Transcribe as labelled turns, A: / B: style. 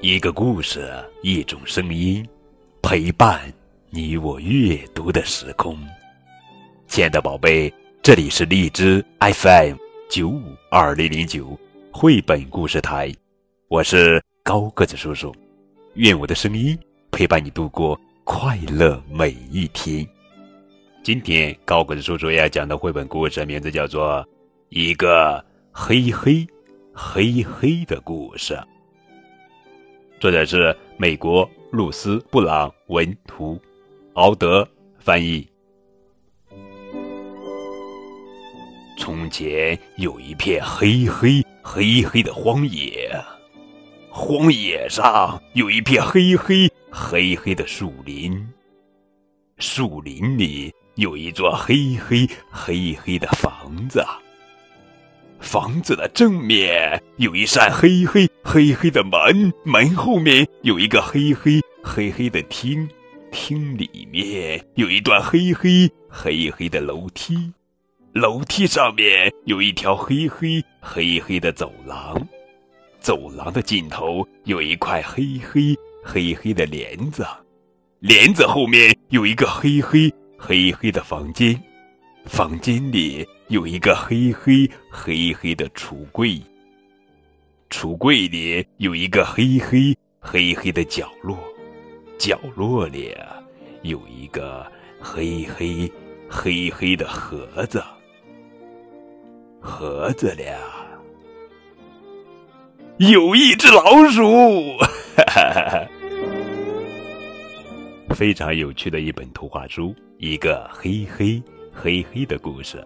A: 一个故事，一种声音，陪伴你我阅读的时空。亲爱的宝贝，这里是荔枝 FM 九五二零零九绘本故事台，我是高个子叔叔。愿我的声音陪伴你度过快乐每一天。今天高个子叔叔要讲的绘本故事名字叫做《一个黑黑黑黑的故事》。作者是美国露丝·布朗文图，敖德翻译。从前有一片黑黑黑黑的荒野，荒野上有一片黑黑黑黑的树林，树林里有一座黑黑黑黑的房子。房子的正面有一扇黑黑黑黑的门，门后面有一个黑黑黑黑的厅，厅里面有一段黑黑黑黑的楼梯，楼梯上面有一条黑黑黑黑的走廊，走廊的尽头有一块黑黑黑黑的帘子，帘子后面有一个黑黑黑黑的房间。房间里有一个黑黑黑黑的橱柜，橱柜里有一个黑黑黑黑的角落，角落里有一个黑黑黑黑的盒子，盒子里有一只老鼠，哈哈哈！非常有趣的一本图画书，一个黑黑。黑黑的故事。